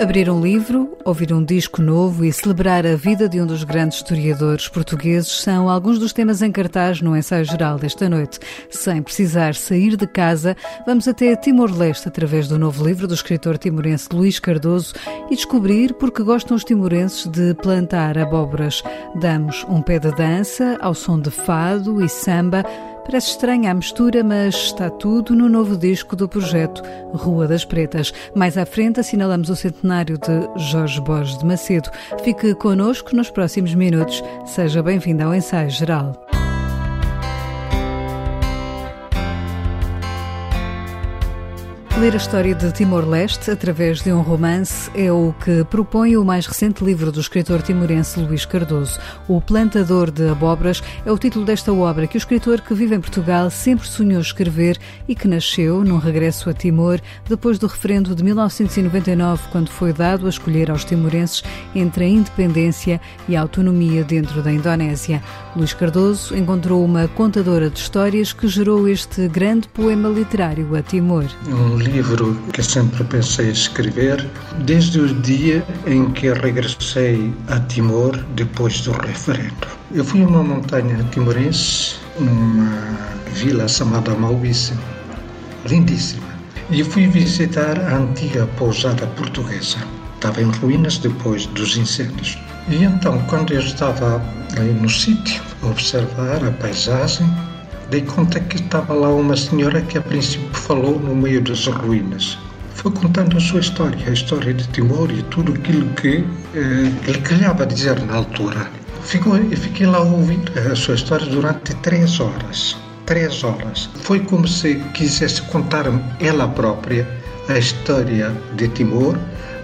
Abrir um livro, ouvir um disco novo e celebrar a vida de um dos grandes historiadores portugueses são alguns dos temas em cartaz no ensaio geral desta noite. Sem precisar sair de casa, vamos até Timor-Leste através do novo livro do escritor timorense Luís Cardoso e descobrir porque gostam os timorenses de plantar abóboras. Damos um pé de dança ao som de fado e samba Parece estranha a mistura, mas está tudo no novo disco do projeto Rua das Pretas. Mais à frente assinalamos o centenário de Jorge Borges de Macedo. Fique connosco nos próximos minutos. Seja bem-vindo ao ensaio geral. Ler a história de Timor-Leste através de um romance é o que propõe o mais recente livro do escritor timorense Luís Cardoso. O Plantador de Abóboras é o título desta obra que o escritor que vive em Portugal sempre sonhou escrever e que nasceu num regresso a Timor depois do referendo de 1999, quando foi dado a escolher aos timorenses entre a independência e a autonomia dentro da Indonésia. Luís Cardoso encontrou uma contadora de histórias que gerou este grande poema literário a Timor livro que sempre pensei escrever desde o dia em que regressei a Timor depois do referendo. Eu fui a uma montanha timorense, numa vila chamada Mauíce, lindíssima, e fui visitar a antiga pousada portuguesa. Estava em ruínas depois dos incêndios. E então, quando eu estava aí no sítio, a observar a paisagem, Dei conta que estava lá uma senhora que a princípio falou no meio das ruínas. Foi contando a sua história, a história de Timor e tudo aquilo que eh, lhe calhava dizer na altura. Ficou, eu fiquei lá a ouvir a sua história durante três horas. Três horas. Foi como se quisesse contar ela própria a história de Timor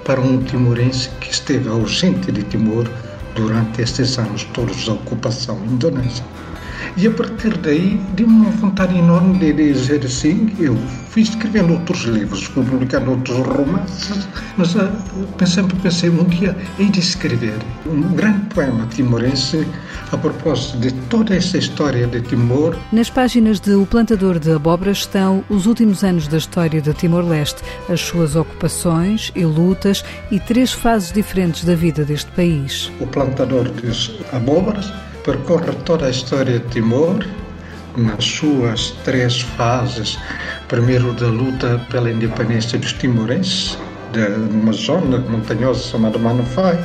para um timorense que esteve ausente de Timor durante estes anos todos da ocupação indonésia. E a partir daí, deu-me uma vontade enorme de dizer assim: eu fui escrevendo outros livros, fui publicando outros romances, mas uh, sempre pensei um dia hei de escrever um grande poema timorense a propósito de toda essa história de Timor. Nas páginas de O Plantador de Abóboras estão os últimos anos da história de Timor-Leste, as suas ocupações e lutas e três fases diferentes da vida deste país. O Plantador de Abóboras percorre toda a história de Timor nas suas três fases. Primeiro, da luta pela independência dos timorenses, de uma zona montanhosa chamada Manufai,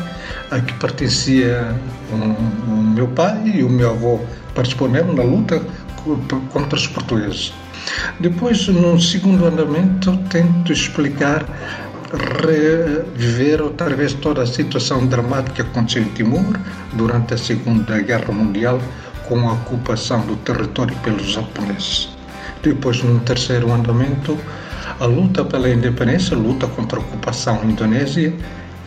a que pertencia o, o meu pai e o meu avô participou na luta contra os portugueses. Depois, num segundo andamento, tento explicar reviver outra vez toda a situação dramática que aconteceu em Timor durante a Segunda Guerra Mundial com a ocupação do território pelos japoneses. Depois, num terceiro andamento, a luta pela independência, a luta contra a ocupação indonésia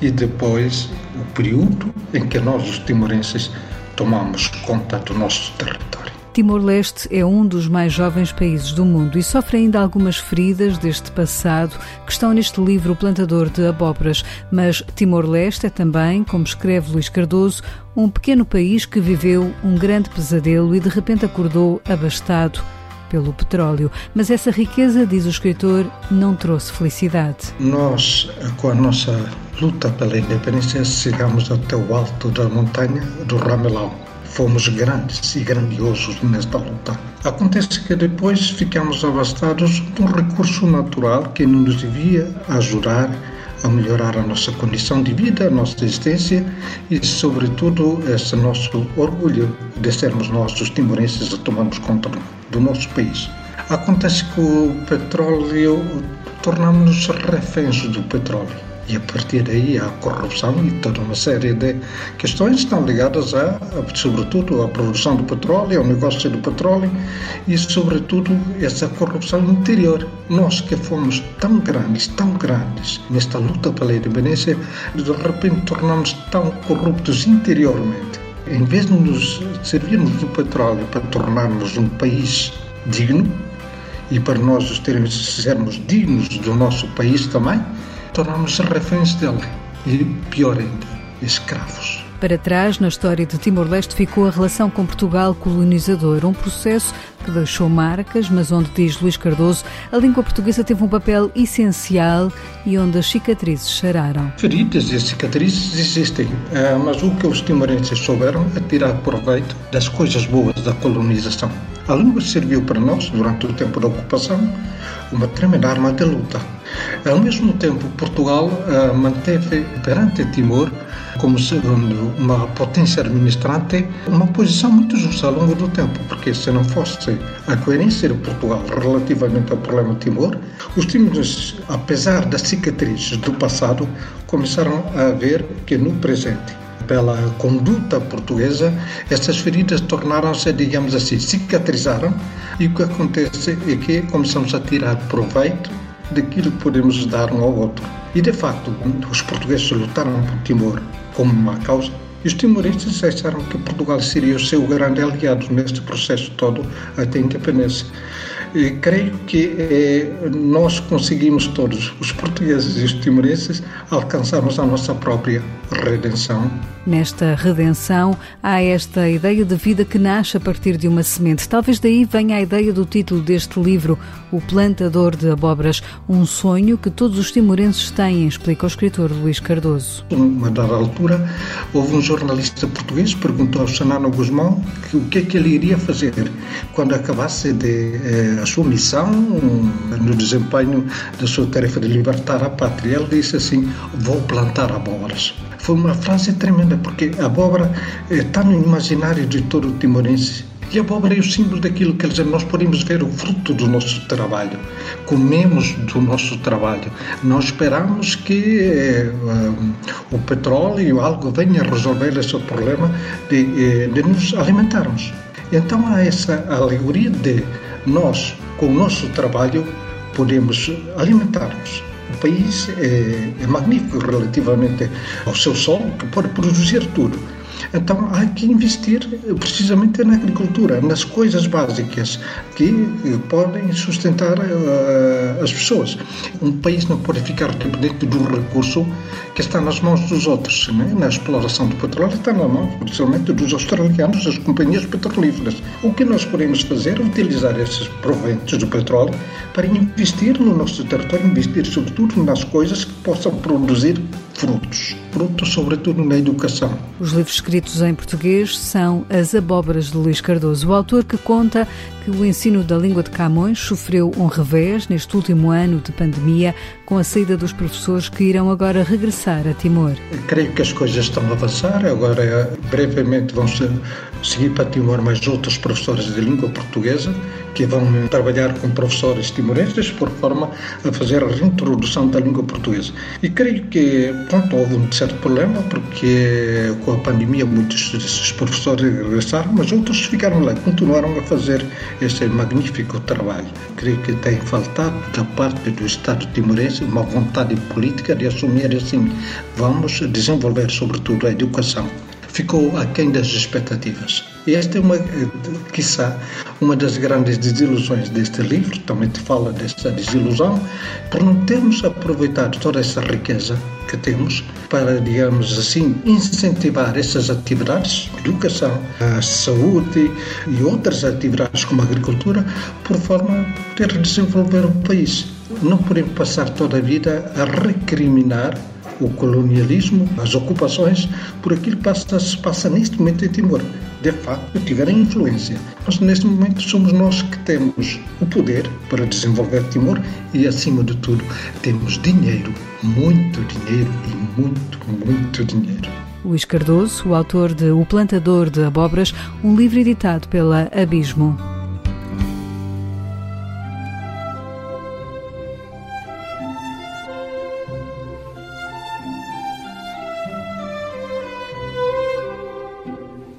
e depois o período em que nós, os timorenses, tomamos conta do nosso território. Timor-Leste é um dos mais jovens países do mundo e sofre ainda algumas feridas deste passado que estão neste livro Plantador de Abóboras. Mas Timor-Leste é também, como escreve Luís Cardoso, um pequeno país que viveu um grande pesadelo e de repente acordou abastado pelo petróleo. Mas essa riqueza, diz o escritor, não trouxe felicidade. Nós, com a nossa luta pela independência, chegamos até o alto da montanha do Ramelão fomos grandes e grandiosos nesta luta. Acontece que depois ficamos abastados de um recurso natural que nos devia ajudar a melhorar a nossa condição de vida, a nossa existência e, sobretudo, esse nosso orgulho de sermos nós, os timorenses, a tomarmos conta do nosso país. Acontece que o petróleo, tornamos-nos reféns do petróleo e a partir daí há corrupção e toda uma série de questões estão ligadas a, sobretudo, à produção do petróleo, ao negócio do petróleo e, sobretudo, essa corrupção interior. Nós que fomos tão grandes, tão grandes nesta luta pela independência, de repente tornamos tão corruptos interiormente. Em vez de nos servirmos do petróleo para tornarmos um país digno e para nós os termos, sermos dignos do nosso país também, tornamos reféns dele e, pior ainda, escravos. Para trás, na história de Timor-Leste, ficou a relação com Portugal colonizador, um processo que deixou marcas, mas onde, diz Luís Cardoso, a língua portuguesa teve um papel essencial e onde as cicatrizes chararam. Feridas e cicatrizes existem, eh, mas o que os timorenses souberam é tirar proveito das coisas boas da colonização. A língua serviu para nós, durante o tempo da ocupação, uma tremenda arma de luta. Ao mesmo tempo, Portugal uh, manteve perante Timor, como segundo uma potência administrante, uma posição muito justa ao longo do tempo, porque se não fosse a coerência de Portugal relativamente ao problema de Timor, os timorenses, apesar das cicatrizes do passado, começaram a ver que no presente pela conduta portuguesa, essas feridas tornaram-se, digamos assim, cicatrizaram e o que acontece é que começamos a tirar proveito daquilo que podemos dar um ao outro. E de facto, os portugueses lutaram por Timor como uma causa e os timorenses acharam que Portugal seria o seu grande aliado neste processo todo até a independência. E creio que eh, nós conseguimos todos, os portugueses e os timorenses, alcançarmos a nossa própria redenção. Nesta redenção há esta ideia de vida que nasce a partir de uma semente. Talvez daí venha a ideia do título deste livro, O Plantador de Abóboras, um sonho que todos os timorenses têm, explica o escritor Luís Cardoso. Numa dada altura, houve um jornalista português que perguntou ao Sanano Guzmão que, o que é que ele iria fazer quando acabasse de, eh, a sua missão no desempenho da sua tarefa de libertar a pátria. Ele disse assim: Vou plantar abóboras. Foi uma frase tremenda, porque a abóbora está no imaginário de todo o timorense. E a abóbora é o símbolo daquilo que nós podemos ver o fruto do nosso trabalho, comemos do nosso trabalho. Não esperamos que eh, o petróleo, algo venha resolver esse problema de, eh, de nos alimentarmos. Então há essa alegoria de nós, com o nosso trabalho, podemos alimentar-nos o país é, é magnífico relativamente ao seu solo, que pode produzir tudo. Então há que investir precisamente na agricultura, nas coisas básicas que podem sustentar uh, as pessoas. Um país não pode ficar dependente do recurso que está nas mãos dos outros. Né? Na exploração do petróleo está nas mãos, principalmente dos australianos, das companhias petrolíferas. O que nós podemos fazer é utilizar esses proventos do petróleo para investir no nosso território, investir sobretudo nas coisas que possam produzir frutos, frutos sobretudo na educação. Os livros escritos em português são As Abóboras de Luís Cardoso, o autor que conta que o ensino da língua de Camões sofreu um revés neste último ano de pandemia, com a saída dos professores que irão agora regressar a Timor. creio que as coisas estão a avançar, agora brevemente vão seguir para Timor mais outros professores de língua portuguesa que vão trabalhar com professores timorenses por forma a fazer a reintrodução da língua portuguesa. E creio que, pronto, houve um certo problema, porque com a pandemia muitos desses professores regressaram, mas outros ficaram lá, continuaram a fazer esse magnífico trabalho. Creio que tem faltado da parte do Estado timorense uma vontade política de assumir assim, vamos desenvolver sobretudo a educação ficou aquém das expectativas. Esta é uma, quiçá, uma das grandes desilusões deste livro, também te fala dessa desilusão, por não termos aproveitado toda essa riqueza que temos para, digamos assim, incentivar essas atividades, educação, saúde e outras atividades como a agricultura, por forma a poder desenvolver o país. Não podemos passar toda a vida a recriminar o colonialismo, as ocupações, por aquilo que passa, se passa neste momento em Timor. De facto, tiveram influência. Mas neste momento somos nós que temos o poder para desenvolver Timor e, acima de tudo, temos dinheiro, muito dinheiro e muito, muito dinheiro. Luís Cardoso, o autor de O Plantador de Abobras, um livro editado pela Abismo.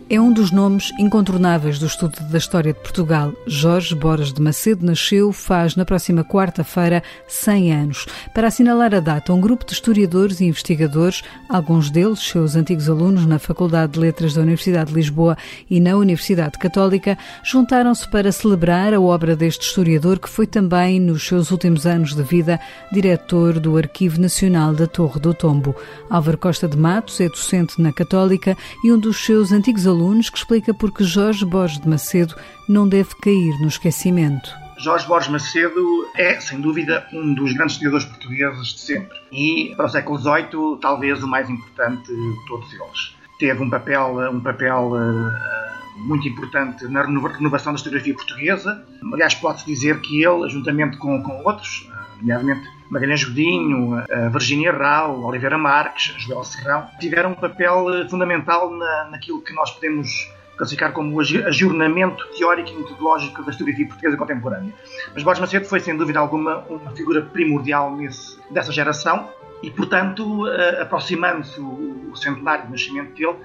É um dos nomes incontornáveis do estudo da história de Portugal. Jorge Borges de Macedo nasceu, faz na próxima quarta-feira 100 anos. Para assinalar a data, um grupo de historiadores e investigadores, alguns deles seus antigos alunos na Faculdade de Letras da Universidade de Lisboa e na Universidade Católica, juntaram-se para celebrar a obra deste historiador que foi também, nos seus últimos anos de vida, diretor do Arquivo Nacional da Torre do Tombo. Álvaro Costa de Matos é docente na Católica e um dos seus antigos alunos alunos que explica porque Jorge Borges de Macedo não deve cair no esquecimimento. Jorge Borges Macedo é, sem dúvida, um dos grandes historiadores portugueses de sempre. E, para o século XVIII, talvez o mais importante de todos eles. Teve um papel, um papel uh, muito importante na renovação da historiografia portuguesa. Aliás, pode-se dizer que ele, juntamente com, com outros, uh, nomeadamente Magalhães Godinho, Virginia Rao, Oliveira Marques, Joel Serrão, tiveram um papel eh, fundamental na, naquilo que nós podemos classificar como o ajornamento teórico e metodológico da historiografia portuguesa contemporânea. Mas Borges Macedo foi, sem dúvida alguma, uma figura primordial nesse, dessa geração e, portanto, uh, aproximando-se o, centenário do nascimento dele,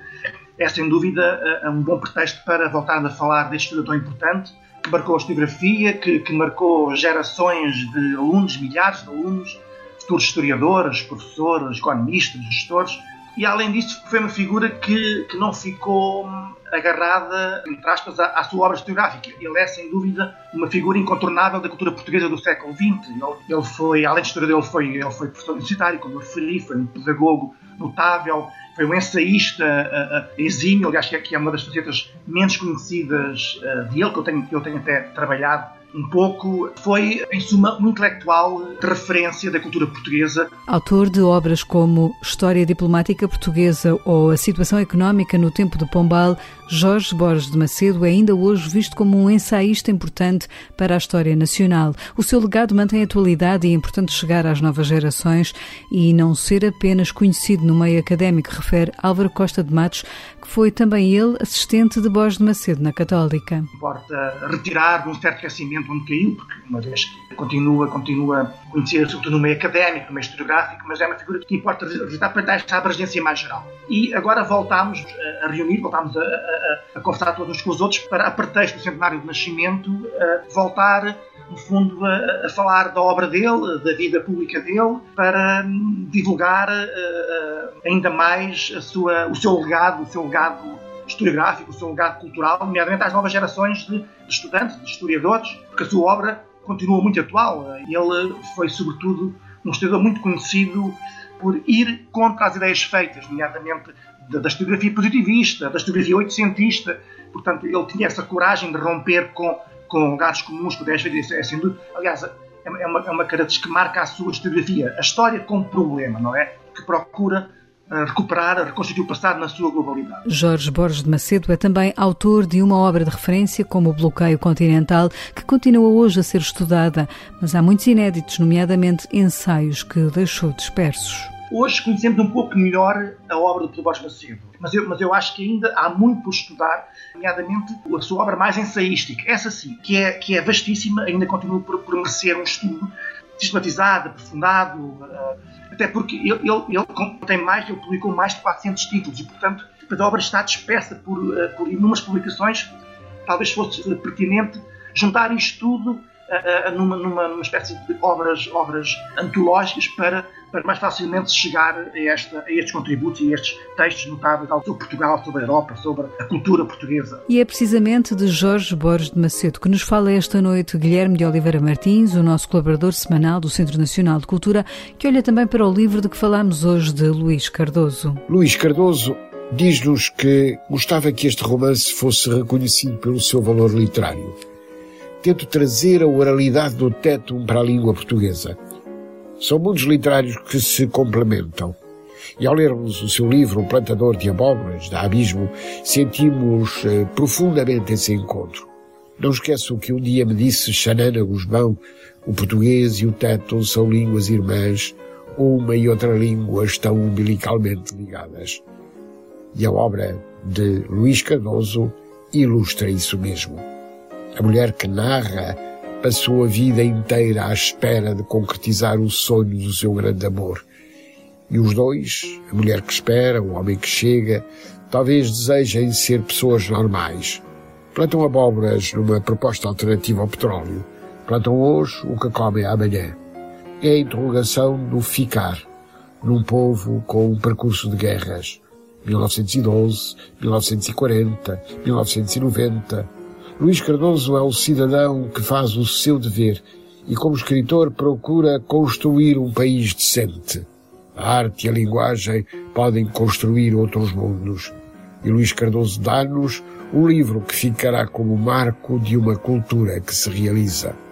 é sem dúvida uh, um bom pretexto para voltar a falar deste estudo tão importante que marcou a historiografia, que, que marcou gerações de alunos, milhares de alunos, futuros historiadores, professores, economistas, gestores, e além disso foi uma figura que, que não ficou agarrada, entre aspas, à, à, sua obra historiográfica. Ele é, sem dúvida, uma figura incontornável da cultura portuguesa do século XX. Ele, ele foi, além de historiador, ele foi, ele foi professor universitário, como eu referi, foi um pedagogo notável, foi um ensaísta uh, uh, exímio, aliás, que é, que é uma das facetas menos conhecidas uh, dele, que eu tenho, que eu tenho até trabalhado um pouco, foi, em suma, um intelectual de referência da cultura portuguesa. Autor de obras como História Diplomática Portuguesa ou A Situação Económica no Tempo de Pombal, Jorge Borges de Macedo é ainda hoje visto como um ensaísta importante para a história nacional. O seu legado mantém atualidade e é importante chegar às novas gerações e não ser apenas conhecido no meio académico, refere Álvaro Costa de Matos, que foi também ele assistente de Borges de Macedo na Católica. Importa retirar de um certo esquecimento onde caiu, porque uma vez que continua, continua conhecido sobretudo no meio académico, no meio historiográfico, mas é uma figura que importa revisitar para dar esta abrangência mais geral. E agora voltámos a reunir, voltámos a, a, conversar todos uns com os outros para, a pretexto do centenário de nascimento, voltar no fundo, a, a, falar da obra dele, da vida pública dele, para hum, divulgar ainda mais a sua, o seu legado, o seu legado historiográfico, o seu legado cultural, nomeadamente às novas gerações de, de estudantes, de historiadores, porque a sua obra continua muito atual. Ele foi, sobretudo, um historiador muito conhecido por ir contra as ideias feitas, nomeadamente da, historiografia positivista, da historiografia oitocentista. Portanto, ele tinha essa coragem de romper com com lugares comuns, com ideias feitas, é sem dúvida. Aliás, é, é uma, é uma característica que marca a sua historiografia. A história como problema, não é? Que procura eh, recuperar, reconstituir o passado na sua globalidade. Jorge Borges de Macedo é também autor de uma obra de referência como o Bloqueio Continental, que continua hoje a ser estudada, mas há muitos inéditos, nomeadamente ensaios que deixou dispersos. Hoje conhecemos um pouco melhor a obra do Borges Macedo, mas eu, mas eu acho que ainda há muito por estudar, nomeadamente a sua obra mais ensaística, essa sim, que é, que é vastíssima, ainda continua por, por merecer um estudo sistematizado, aprofundado, uh, até porque ele, ele, ele, tem mais, ele publicou mais de 400 títulos e, portanto, a obra está dispersa por, uh, por inúmeras publicações. Talvez fosse pertinente juntar isto tudo numa, numa, numa, espécie de obras, obras antológicas para, para mais facilmente chegar a, esta, a estes contributos e a estes textos notáveis sobre Portugal, sobre a Europa, sobre a cultura portuguesa. E é precisamente de Jorge Borges de Macedo que nos fala esta noite Guilherme de Oliveira Martins, o nosso colaborador semanal do Centro Nacional de Cultura, que olha também para o livro de que falamos hoje de Luís Cardoso. Luís Cardoso diz-nos que gostava que este romance fosse reconhecido pelo seu valor literário tento trazer a oralidade do teto para a língua portuguesa. São mundos literários que se complementam. E ao lermos o seu livro, O Plantador de Abóboras, da Abismo, sentimos eh, profundamente esse encontro. Não esqueço que um dia me disse Xanana Guzmão, o português e o teto são línguas irmãs, uma e outra língua estão umbilicalmente ligadas. E a obra de Luís Cardoso ilustra isso mesmo. A mulher que narra passou a vida inteira à espera de concretizar o sonho do seu grande amor. E os dois, a mulher que espera, o homem que chega, talvez desejem ser pessoas normais. Plantam abóboras numa proposta alternativa ao petróleo. Plantam hoje o que comem amanhã. É a interrogação do ficar num povo com um percurso de guerras. 1912, 1940, 1990. Luís Cardoso é um cidadão que faz o seu dever e, como escritor, procura construir um país decente. A arte e a linguagem podem construir outros mundos. E Luís Cardoso dá-nos um livro que ficará como marco de uma cultura que se realiza.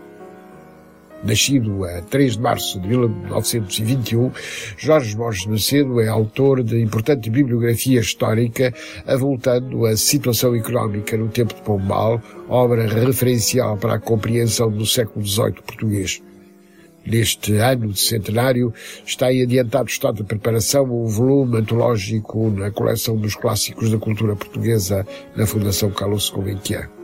Nascido a 3 de março de 1921, Jorge Borges Macedo é autor de importante bibliografia histórica avultando a situação económica no tempo de Pombal, obra referencial para a compreensão do século XVIII português. Neste ano de centenário está em adiantado estado de preparação o volume antológico na coleção dos clássicos da cultura portuguesa na Fundação Carlos Gulbenkian.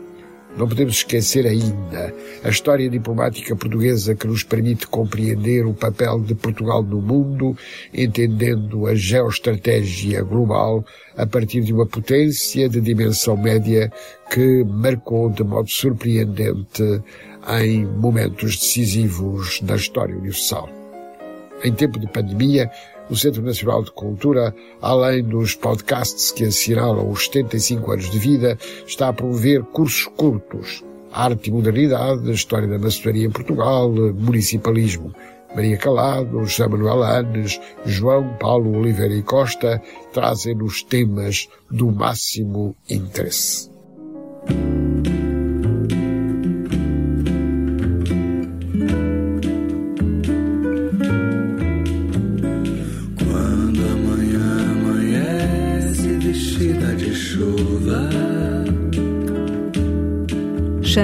Não podemos esquecer ainda a história diplomática portuguesa que nos permite compreender o papel de Portugal no mundo, entendendo a geoestratégia global a partir de uma potência de dimensão média que marcou de modo surpreendente em momentos decisivos da história universal. Em tempo de pandemia, o Centro Nacional de Cultura, além dos podcasts que assinalam os 75 anos de vida, está a promover cursos curtos, arte e modernidade, história da maçonaria em Portugal, municipalismo. Maria Calado, José Manuel Anes, João Paulo Oliveira e Costa trazem-nos temas do máximo interesse.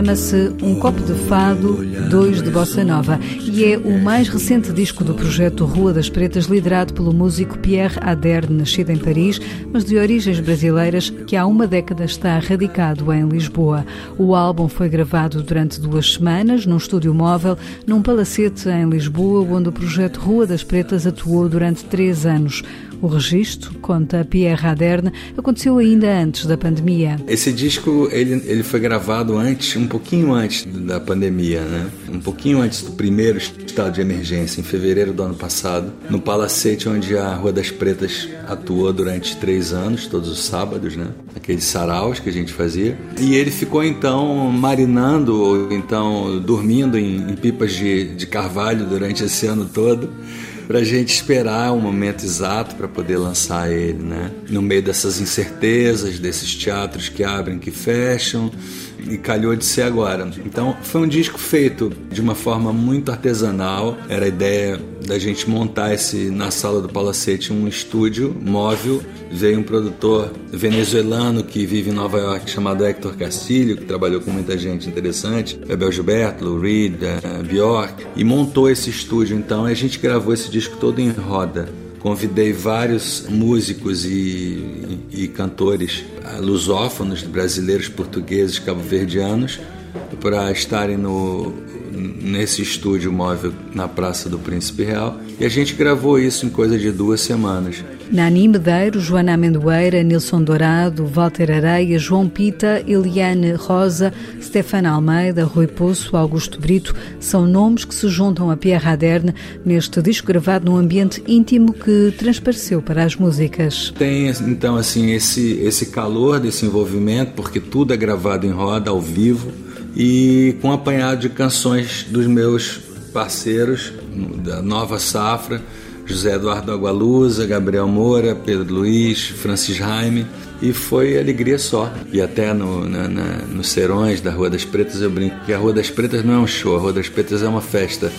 Chama-se Um Copo de Fado, Dois de Bossa Nova e é o mais recente disco do projeto Rua das Pretas, liderado pelo músico Pierre Aderne, nascido em Paris, mas de origens brasileiras, que há uma década está radicado em Lisboa. O álbum foi gravado durante duas semanas num estúdio móvel, num palacete em Lisboa, onde o projeto Rua das Pretas atuou durante três anos. O registro, conta Pierre Aderne, aconteceu ainda antes da pandemia. Esse disco ele, ele foi gravado antes, um pouquinho antes da pandemia, né? Um pouquinho antes do primeiro estado de emergência, em fevereiro do ano passado, no Palacete, onde a Rua das Pretas atuou durante três anos, todos os sábados, né? Aqueles saraus que a gente fazia. E ele ficou então marinando, ou então dormindo em, em pipas de, de carvalho durante esse ano todo para a gente esperar o momento exato para poder lançar ele, né? No meio dessas incertezas, desses teatros que abrem, que fecham, e calhou de ser agora. Então foi um disco feito de uma forma muito artesanal. Era a ideia da gente montar esse na sala do Palacete um estúdio móvel. Veio um produtor venezuelano que vive em Nova York chamado Hector Castilho, que trabalhou com muita gente interessante, Bebel Gilberto, Lou Reed, uh, Bjork, e montou esse estúdio. Então a gente gravou esse disco todo em roda. Convidei vários músicos e, e, e cantores lusófonos, brasileiros, portugueses, cabo-verdianos, para estarem no, nesse estúdio móvel na Praça do Príncipe Real. E a gente gravou isso em coisa de duas semanas. Nani Medeiros, Joana Amendoeira, Nilson Dourado, Walter Areia, João Pita, Eliane Rosa, Stefana Almeida, Rui Poço, Augusto Brito são nomes que se juntam a Pierre Aderne neste disco gravado num ambiente íntimo que transpareceu para as músicas. Tem então assim esse esse calor desse envolvimento porque tudo é gravado em roda ao vivo e com apanhado de canções dos meus parceiros da nova safra José Eduardo Agualusa, Gabriel Moura, Pedro Luiz, Francis Jaime, e foi alegria só. E até no, na, na, nos serões da Rua das Pretas eu brinco que a Rua das Pretas não é um show, a Rua das Pretas é uma festa.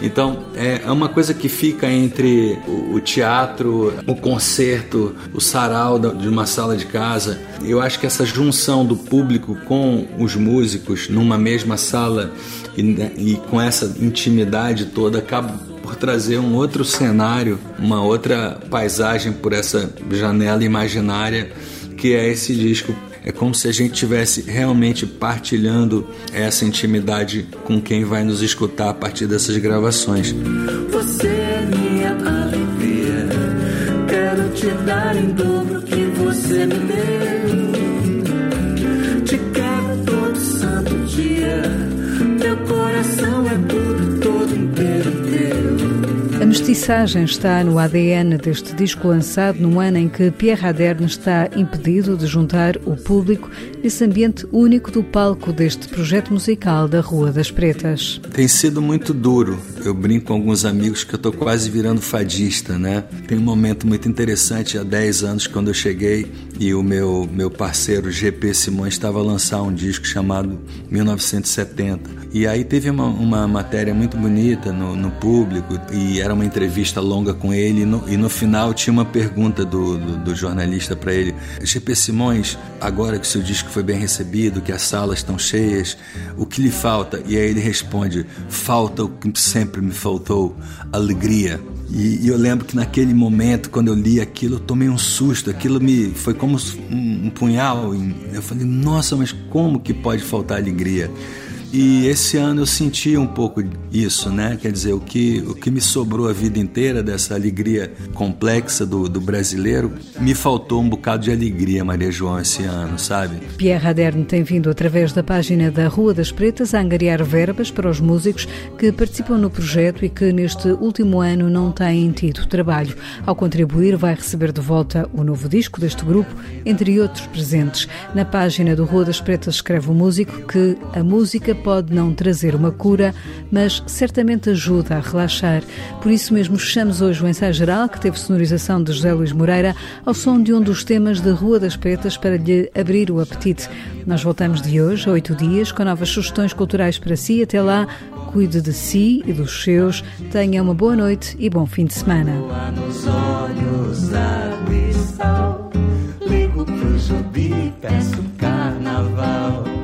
Então é, é uma coisa que fica entre o, o teatro, o concerto, o sarau da, de uma sala de casa. Eu acho que essa junção do público com os músicos numa mesma sala e, e com essa intimidade toda acaba por trazer um outro cenário, uma outra paisagem por essa janela imaginária que é esse disco. É como se a gente estivesse realmente partilhando essa intimidade com quem vai nos escutar a partir dessas gravações. Você é minha alegria, quero te dar em dobro que você me deu. Mestiçagem está no ADN deste disco lançado num ano em que Pierre Aderne está impedido de juntar o público nesse ambiente único do palco deste projeto musical da Rua das Pretas. Tem sido muito duro. Eu brinco com alguns amigos que eu estou quase virando fadista, né? Tem um momento muito interessante há 10 anos quando eu cheguei e o meu, meu parceiro GP Simões estava a lançar um disco chamado 1970. E aí teve uma, uma matéria muito bonita no, no, público e era uma entrevista longa com ele e no, e no final tinha uma pergunta do, do, do jornalista para ele. GP Simões, agora que seu disco foi bem recebido, que as salas estão cheias, o que lhe falta? E aí ele responde: falta o que sempre me faltou, alegria. E, e, eu lembro que naquele momento, quando eu li aquilo, eu tomei um susto. Aquilo me foi como um, um punhal. Eu falei: nossa, mas como que pode faltar alegria? E esse ano eu senti um pouco isso, né? Quer dizer, o que, o que me sobrou a vida inteira dessa alegria complexa do, do brasileiro, me faltou um bocado de alegria, Maria João, esse ano, sabe? Pierre Raderne tem vindo, através da página da Rua das Pretas, a angariar verbas para os músicos que participam no projeto e que neste último ano não têm tido trabalho. Ao contribuir, vai receber de volta o novo disco deste grupo, entre outros presentes. Na página do Rua das Pretas escreve o músico que a música pode não trazer uma cura, mas certamente ajuda a relaxar. Por isso mesmo fechamos hoje o ensaio geral, que teve sonorização de José Luís Moreira, ao som de um dos temas da Rua das Pretas para lhe abrir o apetite. Nós voltamos de hoje a oito dias com novas sugestões culturais para si. Até lá, cuide de si e dos seus. Tenha uma boa noite e bom fim de semana. Peço carnaval.